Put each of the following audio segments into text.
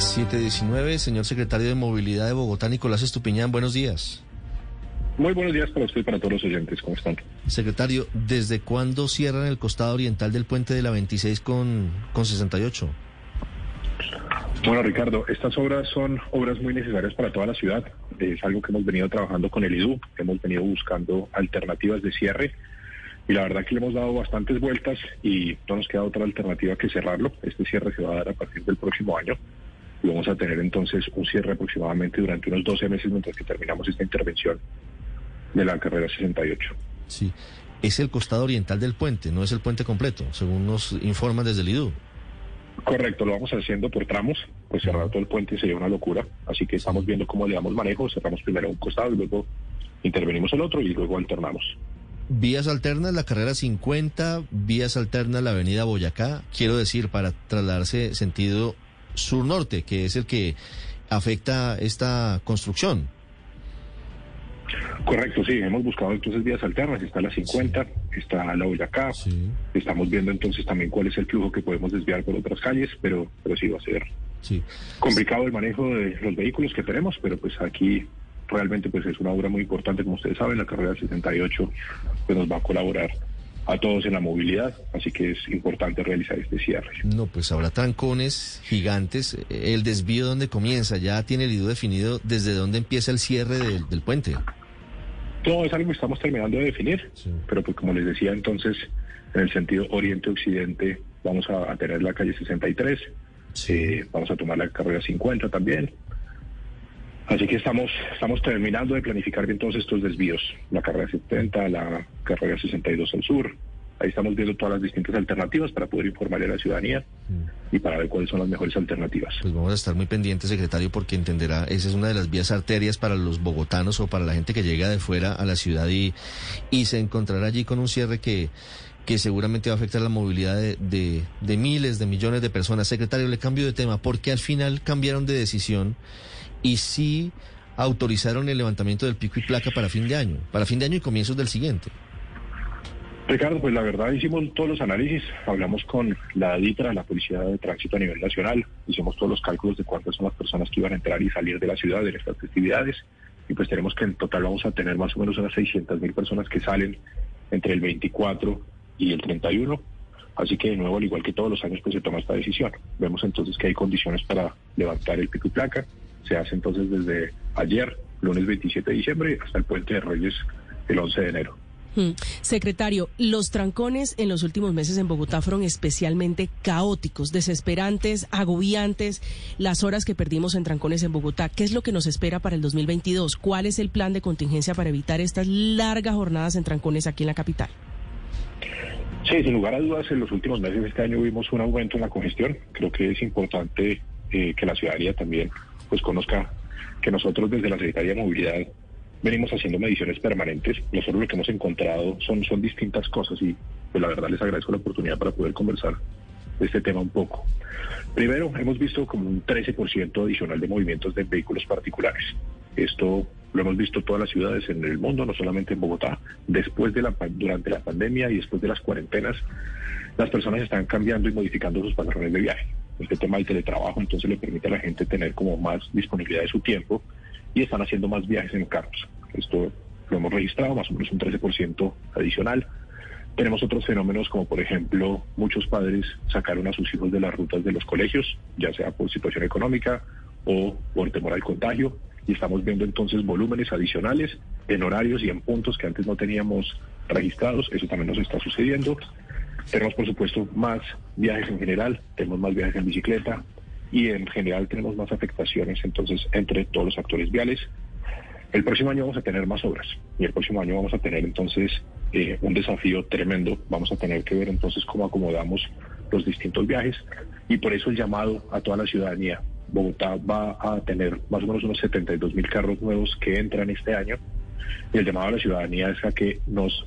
719, señor secretario de Movilidad de Bogotá, Nicolás Estupiñán, buenos días. Muy buenos días para usted y para todos los oyentes. ¿Cómo están? Secretario, ¿desde cuándo cierran el costado oriental del puente de la 26 con, con 68? Bueno, Ricardo, estas obras son obras muy necesarias para toda la ciudad. Es algo que hemos venido trabajando con el IDU, hemos venido buscando alternativas de cierre y la verdad que le hemos dado bastantes vueltas y no nos queda otra alternativa que cerrarlo. Este cierre se va a dar a partir del próximo año y vamos a tener entonces un cierre aproximadamente durante unos 12 meses mientras que terminamos esta intervención de la carrera 68. Sí, es el costado oriental del puente, no es el puente completo, según nos informan desde el IDU. Correcto, lo vamos haciendo por tramos, pues cerrar todo el puente sería una locura, así que estamos viendo cómo le damos manejo, cerramos primero un costado y luego intervenimos el otro y luego alternamos. Vías alternas, la carrera 50, vías alternas, la avenida Boyacá, quiero decir, para trasladarse sentido sur-norte, que es el que afecta esta construcción. Correcto, sí, hemos buscado entonces vías alternas, está la 50, está la Boyacá, estamos viendo entonces también cuál es el flujo que podemos desviar por otras calles, pero, pero sí va a ser complicado el manejo de los vehículos que tenemos, pero pues aquí realmente pues es una obra muy importante, como ustedes saben, la carrera 78 pues nos va a colaborar a todos en la movilidad, así que es importante realizar este cierre. No, pues habrá trancones gigantes, el desvío donde comienza, ya tiene el IDU definido desde dónde empieza el cierre del puente. Todo es algo que estamos terminando de definir, pero pues como les decía entonces, en el sentido oriente-occidente vamos a, tener la calle 63, eh, vamos a tomar la carrera 50 también. Así que estamos, estamos terminando de planificar bien todos estos desvíos, la carrera 70, la carrera 62 al sur, Ahí estamos viendo todas las distintas alternativas para poder informarle a la ciudadanía y para ver cuáles son las mejores alternativas. Pues vamos a estar muy pendientes, secretario, porque entenderá, esa es una de las vías arterias para los bogotanos o para la gente que llega de fuera a la ciudad y, y se encontrará allí con un cierre que que seguramente va a afectar la movilidad de, de, de, miles, de millones de personas. Secretario, le cambio de tema. ¿Por qué al final cambiaron de decisión y sí autorizaron el levantamiento del pico y placa para fin de año, para fin de año y comienzos del siguiente? Ricardo, pues la verdad hicimos todos los análisis, hablamos con la DITRA, la Policía de Tránsito a nivel nacional, hicimos todos los cálculos de cuántas son las personas que iban a entrar y salir de la ciudad en estas festividades y pues tenemos que en total vamos a tener más o menos unas 600 mil personas que salen entre el 24 y el 31. Así que de nuevo, al igual que todos los años, pues se toma esta decisión. Vemos entonces que hay condiciones para levantar el pico y placa. Se hace entonces desde ayer, lunes 27 de diciembre, hasta el puente de Reyes el 11 de enero. Hmm. Secretario, los trancones en los últimos meses en Bogotá fueron especialmente caóticos, desesperantes, agobiantes. Las horas que perdimos en trancones en Bogotá, ¿qué es lo que nos espera para el 2022? ¿Cuál es el plan de contingencia para evitar estas largas jornadas en trancones aquí en la capital? Sí, sin lugar a dudas, en los últimos meses de este año vimos un aumento en la congestión. Creo que es importante eh, que la ciudadanía también pues conozca que nosotros desde la Secretaría de Movilidad venimos haciendo mediciones permanentes. Nosotros lo que hemos encontrado son, son distintas cosas y pues la verdad les agradezco la oportunidad para poder conversar de este tema un poco. Primero, hemos visto como un 13% adicional de movimientos de vehículos particulares. Esto lo hemos visto todas las ciudades en el mundo, no solamente en Bogotá. Después de la, durante la pandemia y después de las cuarentenas, las personas están cambiando y modificando sus patrones de viaje. Este tema del teletrabajo entonces le permite a la gente tener como más disponibilidad de su tiempo y están haciendo más viajes en carros. Esto lo hemos registrado, más o menos un 13% adicional. Tenemos otros fenómenos como por ejemplo muchos padres sacaron a sus hijos de las rutas de los colegios, ya sea por situación económica o por temor al contagio, y estamos viendo entonces volúmenes adicionales en horarios y en puntos que antes no teníamos registrados, eso también nos está sucediendo. Tenemos por supuesto más viajes en general, tenemos más viajes en bicicleta, y en general tenemos más afectaciones entonces entre todos los actores viales. El próximo año vamos a tener más obras y el próximo año vamos a tener entonces eh, un desafío tremendo. Vamos a tener que ver entonces cómo acomodamos los distintos viajes Y por eso el llamado a toda la ciudadanía. Bogotá va a tener más o menos unos 72 mil carros nuevos que entran este año. Y el llamado a la ciudadanía es a que nos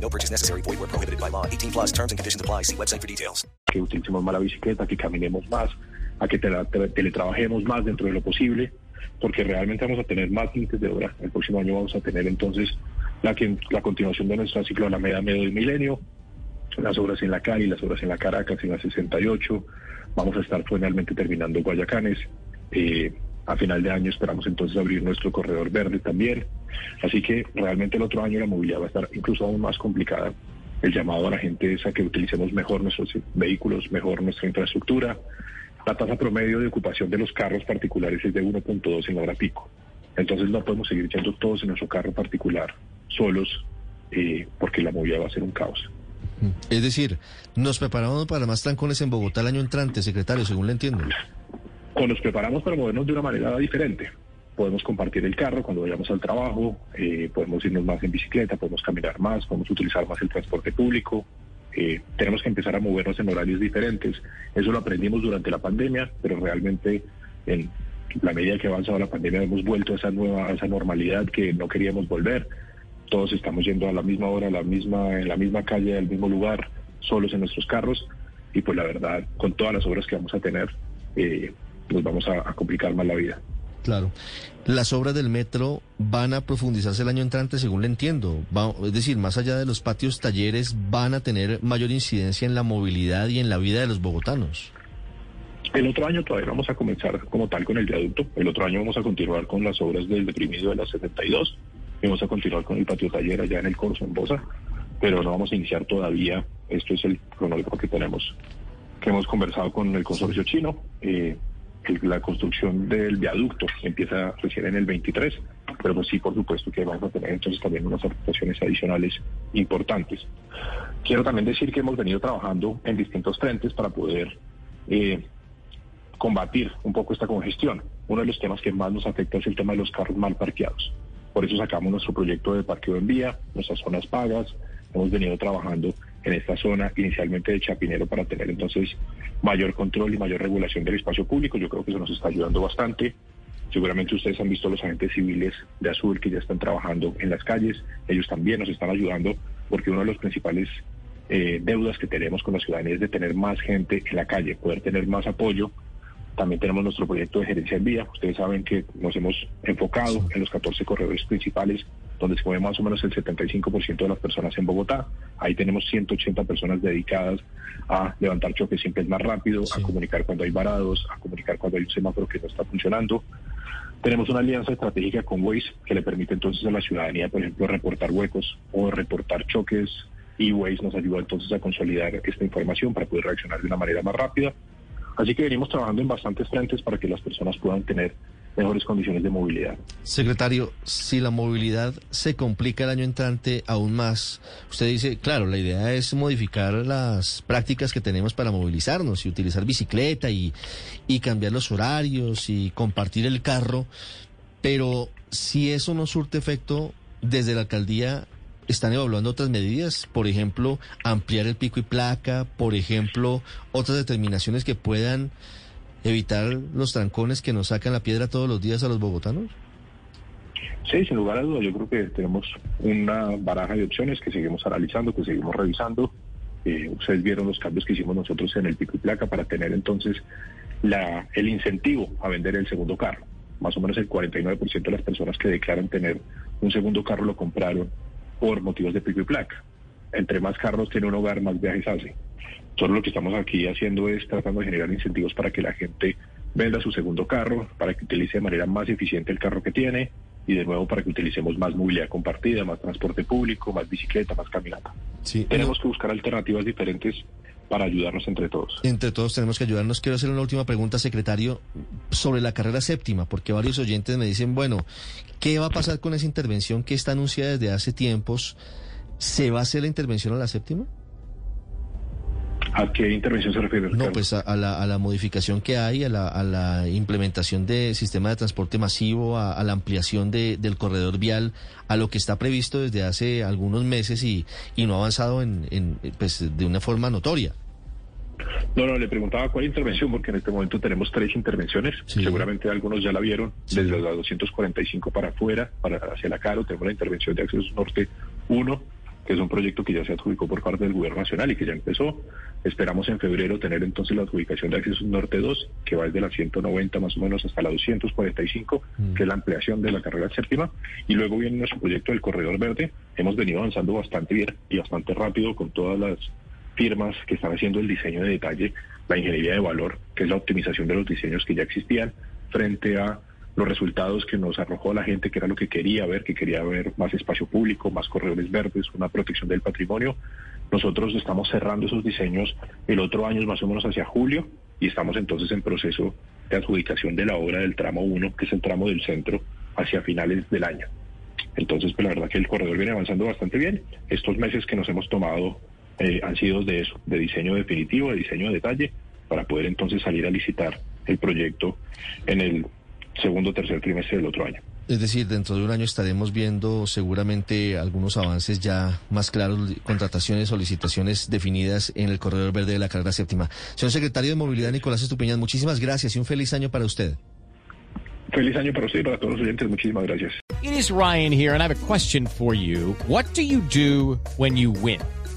No purchase necessary. Void where prohibited by law. 18 plus terms and conditions apply. See website for details. Que utilicemos más la bicicleta, que caminemos más, a que tele- tele- teletrabajemos más dentro de lo posible, porque realmente vamos a tener más límites de obra. El próximo año vamos a tener entonces la, que, la continuación de nuestra ciclo Alameda Medio del Milenio, las obras en la Cali, las obras en la Caracas, en la 68. Vamos a estar finalmente terminando Guayacanes. Eh, a final de año esperamos entonces abrir nuestro corredor verde también. Así que realmente el otro año la movilidad va a estar incluso aún más complicada. El llamado a la gente es a que utilicemos mejor nuestros vehículos, mejor nuestra infraestructura. La tasa promedio de ocupación de los carros particulares es de 1.2 en la hora pico. Entonces no podemos seguir yendo todos en nuestro carro particular solos eh, porque la movilidad va a ser un caos. Es decir, nos preparamos para más trancones en Bogotá el año entrante, secretario, según le entiendo. O nos preparamos para movernos de una manera diferente. Podemos compartir el carro cuando vayamos al trabajo, eh, podemos irnos más en bicicleta, podemos caminar más, podemos utilizar más el transporte público. eh, tenemos que empezar a movernos en horarios diferentes. Eso lo aprendimos durante la pandemia, pero realmente en la medida que ha avanzado la pandemia hemos vuelto a esa nueva, a esa normalidad que no queríamos volver. Todos estamos yendo a la misma hora, a la misma, en la misma calle, al mismo lugar, solos en nuestros carros. Y pues la verdad, con todas las obras que vamos a tener, eh, nos vamos a, a complicar más la vida. Claro. Las obras del metro van a profundizarse el año entrante, según le entiendo. Va- es decir, más allá de los patios talleres, van a tener mayor incidencia en la movilidad y en la vida de los bogotanos. El otro año todavía vamos a comenzar como tal con el viaducto. El otro año vamos a continuar con las obras del deprimido de la 72. Y vamos a continuar con el patio taller allá en el Corso, en Bosa. Pero no vamos a iniciar todavía. Esto es el cronograma que tenemos, que hemos conversado con el consorcio chino. Eh, el- la construcción del viaducto empieza recién en el 23. Pero pues sí, por supuesto que vamos a tener entonces también unas aportaciones adicionales importantes. Quiero también decir que hemos venido trabajando en distintos frentes para poder eh, combatir un poco esta congestión. Uno de los temas que más nos afecta es el tema de los carros mal parqueados. Por eso sacamos nuestro proyecto de parqueo en vía, nuestras zonas pagas. Hemos venido trabajando en esta zona inicialmente de Chapinero para tener entonces mayor control y mayor regulación del espacio público. Yo creo que eso nos está ayudando bastante. Seguramente ustedes han visto los agentes civiles de Azul que ya están trabajando en las calles. Ellos también nos están ayudando porque uno de los principales eh, deudas que tenemos con la ciudadanía es de tener más gente en la calle, poder tener más apoyo. También tenemos nuestro proyecto de gerencia en vía. Ustedes saben que nos hemos enfocado en los 14 corredores principales, donde se mueve más o menos el 75% de las personas en Bogotá. Ahí tenemos 180 personas dedicadas a levantar choques siempre más rápido, a comunicar cuando hay varados, a comunicar cuando hay un semáforo que no está funcionando. Tenemos una alianza estratégica con Waze que le permite entonces a la ciudadanía, por ejemplo, reportar huecos o reportar choques y Waze nos ayuda entonces a consolidar esta información para poder reaccionar de una manera más rápida. Así que venimos trabajando en bastantes frentes para que las personas puedan tener mejores condiciones de movilidad. Secretario, si la movilidad se complica el año entrante aún más, usted dice, claro, la idea es modificar las prácticas que tenemos para movilizarnos y utilizar bicicleta y, cambiar los horarios y compartir el carro, pero si eso no surte efecto, desde la alcaldía están evaluando otras medidas, por ejemplo, ampliar el pico y placa, por ejemplo, otras determinaciones que puedan evitar los trancones que nos sacan la piedra todos los días a los bogotanos? Sí, sin lugar a dudas, yo creo que tenemos una baraja de opciones que seguimos analizando, que seguimos revisando. Eh, ustedes vieron los cambios que hicimos nosotros en el pico y placa para tener entonces la, el incentivo a vender el segundo carro. Más o menos el 49% de las personas que declaran tener un segundo carro lo compraron por motivos de pico y placa. Entre más carros tiene un hogar, más viajes hace. Todo lo que estamos aquí haciendo es tratando de generar incentivos para que la gente venda su segundo carro, para que utilice de manera más eficiente el carro que tiene y de nuevo para que utilicemos más movilidad compartida, más transporte público, más bicicleta, más caminata. Sí, Tenemos que buscar alternativas diferentes para ayudarnos entre todos. Entre todos tenemos que ayudarnos. Quiero hacer una última pregunta, secretario, sobre la carrera séptima, porque varios oyentes me dicen, bueno, ¿qué va a pasar con esa intervención que está anunciada desde hace tiempos? ¿Se va a hacer la intervención a la séptima? ¿A qué intervención se refiere? No, pues a, a la, a la modificación que hay, a la, a la implementación de sistema de transporte masivo, a, a la ampliación de, del corredor vial, a lo que está previsto desde hace algunos meses y, y no ha avanzado en, en, pues, de una forma notoria. No, no, le preguntaba cuál intervención, porque en este momento tenemos tres intervenciones. Sí. Seguramente algunos ya la vieron, Sí. desde la 245 para afuera, para hacia la Caro, tenemos la intervención de Acceso Norte 1, que es un proyecto que ya se adjudicó por parte del Gobierno Nacional y que ya empezó. Esperamos en febrero tener entonces la adjudicación de Acceso Norte 2, que va desde la 190 más o menos hasta la 245, que es la ampliación de la carrera séptima. Y luego viene nuestro proyecto del Corredor Verde. Hemos venido avanzando bastante bien y bastante rápido con todas las firmas que están haciendo el diseño de detalle, la ingeniería de valor, que es la optimización de los diseños que ya existían, frente a los resultados que nos arrojó la gente, que era lo que quería ver, que quería ver más espacio público, más corredores verdes, una protección del patrimonio. Nosotros estamos cerrando esos diseños el otro año, más o menos hacia julio, y estamos entonces en proceso de adjudicación de la obra del tramo 1, que es el tramo del centro, hacia finales del año. Entonces, pues la verdad que el corredor viene avanzando bastante bien. Estos meses que nos hemos tomado eh, han sido de eso, de diseño definitivo, de diseño de detalle, para poder entonces salir a licitar el proyecto en el segundo o tercer trimestre del otro año. Es decir, dentro de un año estaremos viendo seguramente algunos avances ya más claros, contrataciones, solicitaciones definidas en el corredor verde de la carrera séptima. Señor secretario de Movilidad, Nicolás Estupiñán, muchísimas gracias y un feliz año para usted. Feliz año para usted y para todos los oyentes. Muchísimas gracias. It is Ryan here, and I have a question for you. What do you do when you win?